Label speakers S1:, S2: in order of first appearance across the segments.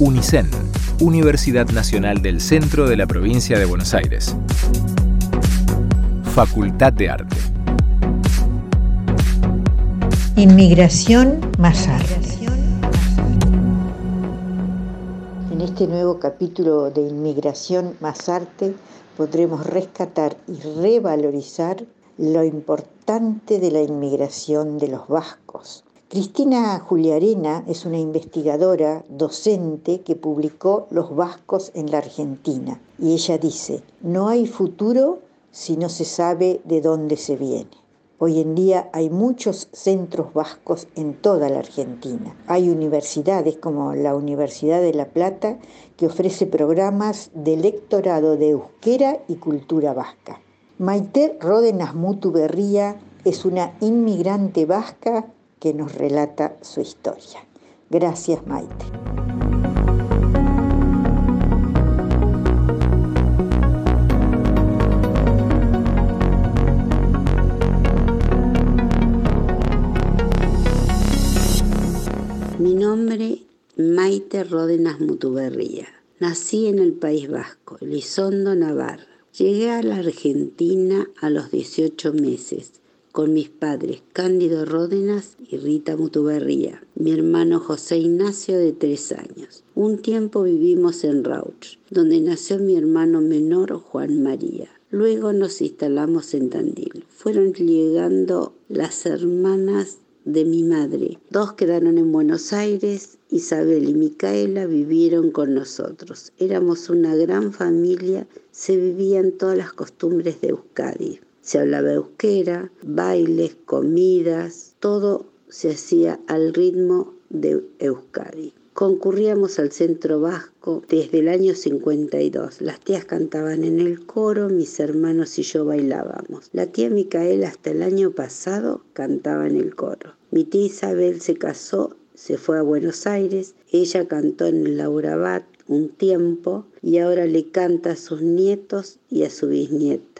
S1: UNICEN, Universidad Nacional del Centro de la Provincia de Buenos Aires. Facultad de Arte.
S2: Inmigración más arte. En este nuevo capítulo de Inmigración más arte podremos rescatar y revalorizar lo importante de la inmigración de los vascos. Cristina Juliarena es una investigadora, docente que publicó Los vascos en la Argentina y ella dice, no hay futuro si no se sabe de dónde se viene. Hoy en día hay muchos centros vascos en toda la Argentina. Hay universidades como la Universidad de La Plata que ofrece programas de lectorado de euskera y cultura vasca. Maite Ródenas Mutu Berría es una inmigrante vasca que nos relata su historia. Gracias Maite.
S3: nombre Maite Ródenas Mutuberría. Nací en el País Vasco, Lizondo, Navarra. Llegué a la Argentina a los 18 meses con mis padres Cándido Ródenas y Rita Mutuberría, mi hermano José Ignacio de tres años. Un tiempo vivimos en Rauch, donde nació mi hermano menor Juan María. Luego nos instalamos en Tandil. Fueron llegando las hermanas de mi madre. Dos quedaron en Buenos Aires, Isabel y Micaela vivieron con nosotros. Éramos una gran familia, se vivían todas las costumbres de Euskadi. Se hablaba euskera, bailes, comidas, todo se hacía al ritmo de Euskadi. Concurríamos al centro vasco desde el año 52. Las tías cantaban en el coro, mis hermanos y yo bailábamos. La tía Micaela hasta el año pasado cantaba en el coro. Mi tía Isabel se casó, se fue a Buenos Aires, ella cantó en el Laurabat un tiempo y ahora le canta a sus nietos y a su bisnieta.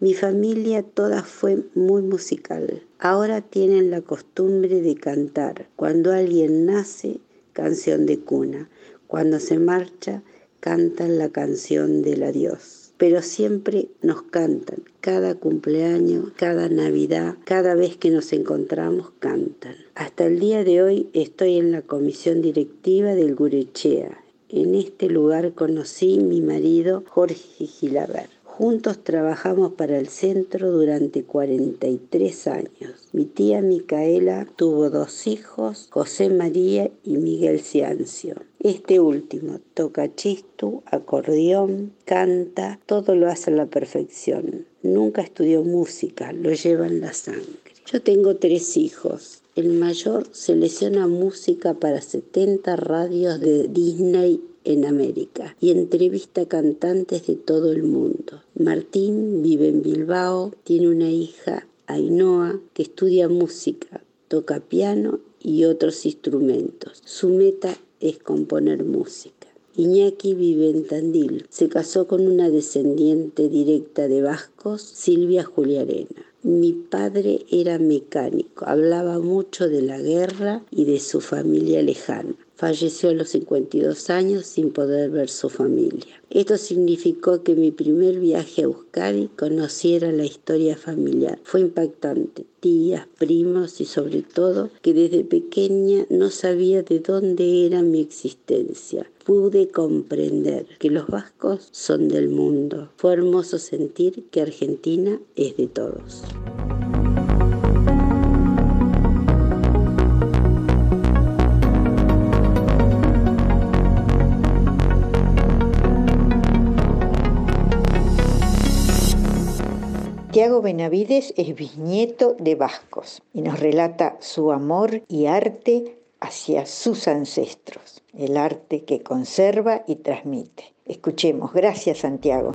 S3: Mi familia toda fue muy musical. Ahora tienen la costumbre de cantar. Cuando alguien nace, canción de cuna. Cuando se marcha, cantan la canción del adiós. Pero siempre nos cantan, cada cumpleaños, cada Navidad, cada vez que nos encontramos, cantan. Hasta el día de hoy estoy en la comisión directiva del Gurechea. En este lugar conocí mi marido Jorge Gilaber. Juntos trabajamos para el centro durante 43 años. Mi tía Micaela tuvo dos hijos, José María y Miguel Ciancio. Este último toca chistu, acordeón, canta, todo lo hace a la perfección. Nunca estudió música, lo lleva en la sangre. Yo tengo tres hijos. El mayor selecciona música para 70 radios de Disney en América y entrevista cantantes de todo el mundo. Martín vive en Bilbao, tiene una hija, Ainhoa, que estudia música, toca piano y otros instrumentos. Su meta es componer música. Iñaki vive en Tandil. Se casó con una descendiente directa de vascos, Silvia Juliarena. Mi padre era mecánico, hablaba mucho de la guerra y de su familia lejana. Falleció a los 52 años sin poder ver su familia. Esto significó que mi primer viaje a Euskadi conociera la historia familiar. Fue impactante. Tías, primos y sobre todo que desde pequeña no sabía de dónde era mi existencia. Pude comprender que los vascos son del mundo. Fue hermoso sentir que Argentina es de todos.
S2: Santiago Benavides es bisnieto de vascos y nos relata su amor y arte hacia sus ancestros, el arte que conserva y transmite. Escuchemos, gracias Santiago.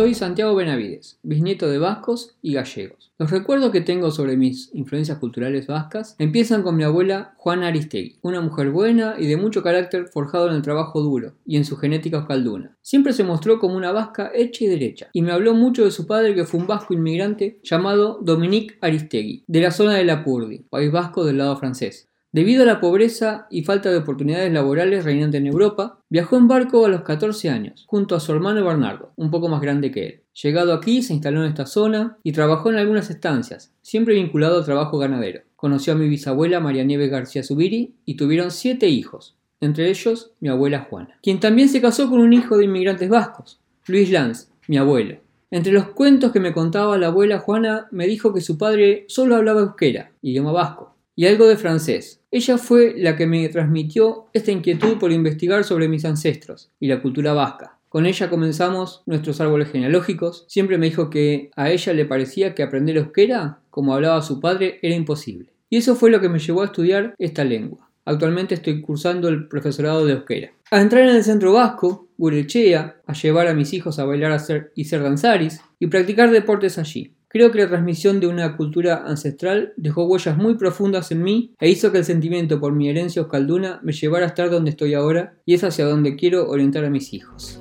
S4: Soy Santiago Benavides, bisnieto de vascos y gallegos. Los recuerdos que tengo sobre mis influencias culturales vascas empiezan con mi abuela Juana Aristegui, una mujer buena y de mucho carácter forjado en el trabajo duro y en su genética oscalduna. Siempre se mostró como una vasca hecha y derecha, y me habló mucho de su padre que fue un vasco inmigrante llamado Dominique Aristegui, de la zona de Lapurdi, país vasco del lado francés. Debido a la pobreza y falta de oportunidades laborales reinante en Europa, viajó en barco a los 14 años, junto a su hermano Bernardo, un poco más grande que él. Llegado aquí, se instaló en esta zona y trabajó en algunas estancias, siempre vinculado al trabajo ganadero. Conoció a mi bisabuela María Nieves García Zubiri y tuvieron siete hijos, entre ellos mi abuela Juana, quien también se casó con un hijo de inmigrantes vascos, Luis Lanz, mi abuelo. Entre los cuentos que me contaba la abuela Juana, me dijo que su padre solo hablaba euskera, idioma vasco, y algo de francés, ella fue la que me transmitió esta inquietud por investigar sobre mis ancestros y la cultura vasca. Con ella comenzamos nuestros árboles genealógicos. Siempre me dijo que a ella le parecía que aprender euskera, como hablaba su padre, era imposible. Y eso fue lo que me llevó a estudiar esta lengua. Actualmente estoy cursando el profesorado de euskera. A entrar en el centro vasco, Gurechea, a llevar a mis hijos a bailar y ser danzaris y practicar deportes allí. Creo que la transmisión de una cultura ancestral dejó huellas muy profundas en mí e hizo que el sentimiento por mi herencia oscalduna me llevara a estar donde estoy ahora y es hacia donde quiero orientar a mis hijos.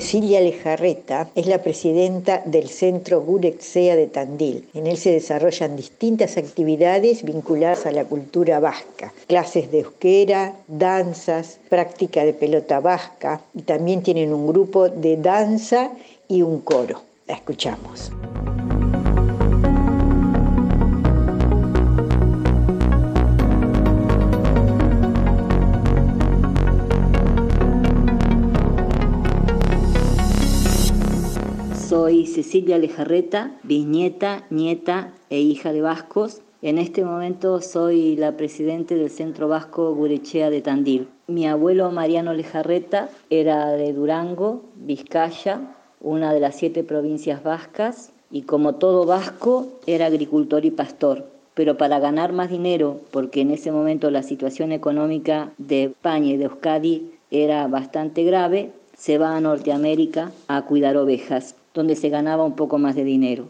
S2: Cecilia Lejarreta es la presidenta del Centro Gurexea de Tandil. En él se desarrollan distintas actividades vinculadas a la cultura vasca, clases de euskera, danzas, práctica de pelota vasca y también tienen un grupo de danza y un coro. La escuchamos.
S5: Cecilia Lejarreta, bisnieta, nieta e hija de vascos. En este momento soy la presidente del Centro Vasco Gurechea de Tandil. Mi abuelo Mariano Lejarreta era de Durango, Vizcaya, una de las siete provincias vascas, y como todo vasco era agricultor y pastor. Pero para ganar más dinero, porque en ese momento la situación económica de España y de Euskadi era bastante grave, se va a Norteamérica a cuidar ovejas donde se ganaba un poco más de dinero.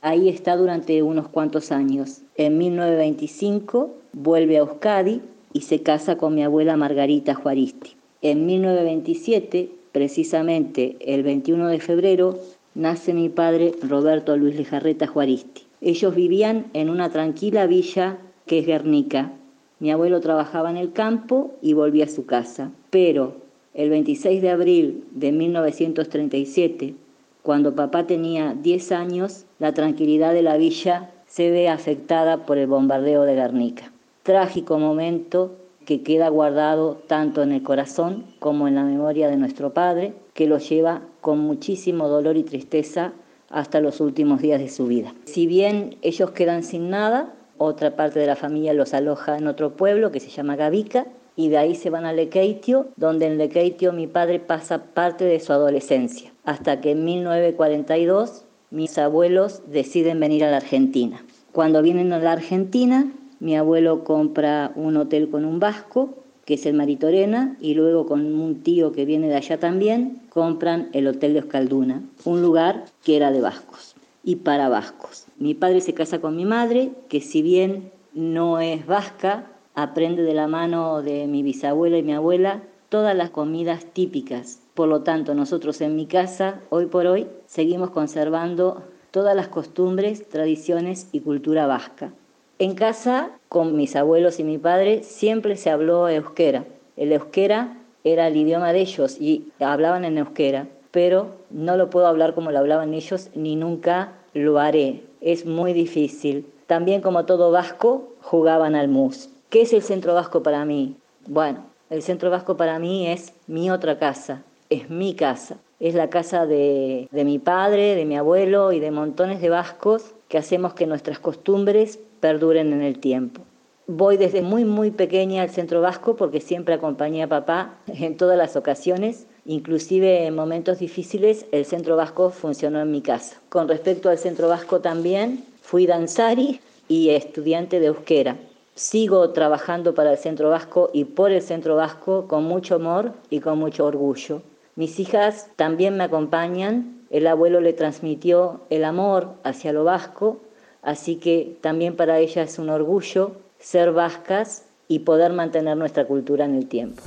S5: Ahí está durante unos cuantos años. En 1925 vuelve a Euskadi y se casa con mi abuela Margarita Juaristi. En 1927, precisamente el 21 de febrero, nace mi padre Roberto Luis Lejarreta Juaristi. Ellos vivían en una tranquila villa que es Guernica. Mi abuelo trabajaba en el campo y volvía a su casa. Pero el 26 de abril de 1937, cuando papá tenía 10 años, la tranquilidad de la villa se ve afectada por el bombardeo de Guernica. Trágico momento que queda guardado tanto en el corazón como en la memoria de nuestro padre, que lo lleva con muchísimo dolor y tristeza hasta los últimos días de su vida. Si bien ellos quedan sin nada, otra parte de la familia los aloja en otro pueblo que se llama Gavica y de ahí se van a Lequeitio, donde en Lequeitio mi padre pasa parte de su adolescencia hasta que en 1942 mis abuelos deciden venir a la Argentina. Cuando vienen a la Argentina, mi abuelo compra un hotel con un vasco, que es el Maritorena, y luego con un tío que viene de allá también, compran el Hotel de Oscalduna, un lugar que era de vascos y para vascos. Mi padre se casa con mi madre, que si bien no es vasca, aprende de la mano de mi bisabuela y mi abuela todas las comidas típicas por lo tanto, nosotros en mi casa, hoy por hoy, seguimos conservando todas las costumbres, tradiciones y cultura vasca. En casa, con mis abuelos y mi padre, siempre se habló euskera. El euskera era el idioma de ellos y hablaban en euskera, pero no lo puedo hablar como lo hablaban ellos ni nunca lo haré. Es muy difícil. También como todo vasco, jugaban al mus. ¿Qué es el centro vasco para mí? Bueno, el centro vasco para mí es mi otra casa, es mi casa. Es la casa de, mi padre, de mi abuelo y de montones de vascos que hacemos que nuestras costumbres perduren en el tiempo. Voy desde muy muy pequeña al centro vasco porque siempre acompañé a papá en todas las ocasiones Inclusive en momentos difíciles el Centro Vasco funcionó en mi casa. Con respecto al Centro Vasco también, fui danzari y estudiante de euskera. Sigo trabajando para el Centro Vasco y por el Centro Vasco con mucho amor y con mucho orgullo. Mis hijas también me acompañan. El abuelo le transmitió el amor hacia lo vasco, así que también para ellas es un orgullo ser vascas y poder mantener nuestra cultura en el tiempo.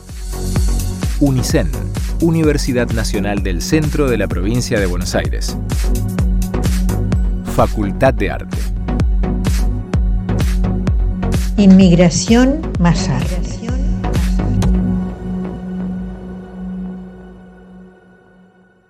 S1: UNICEN Universidad Nacional del Centro de la Provincia de Buenos Aires. Facultad de Arte.
S2: Inmigración más arte.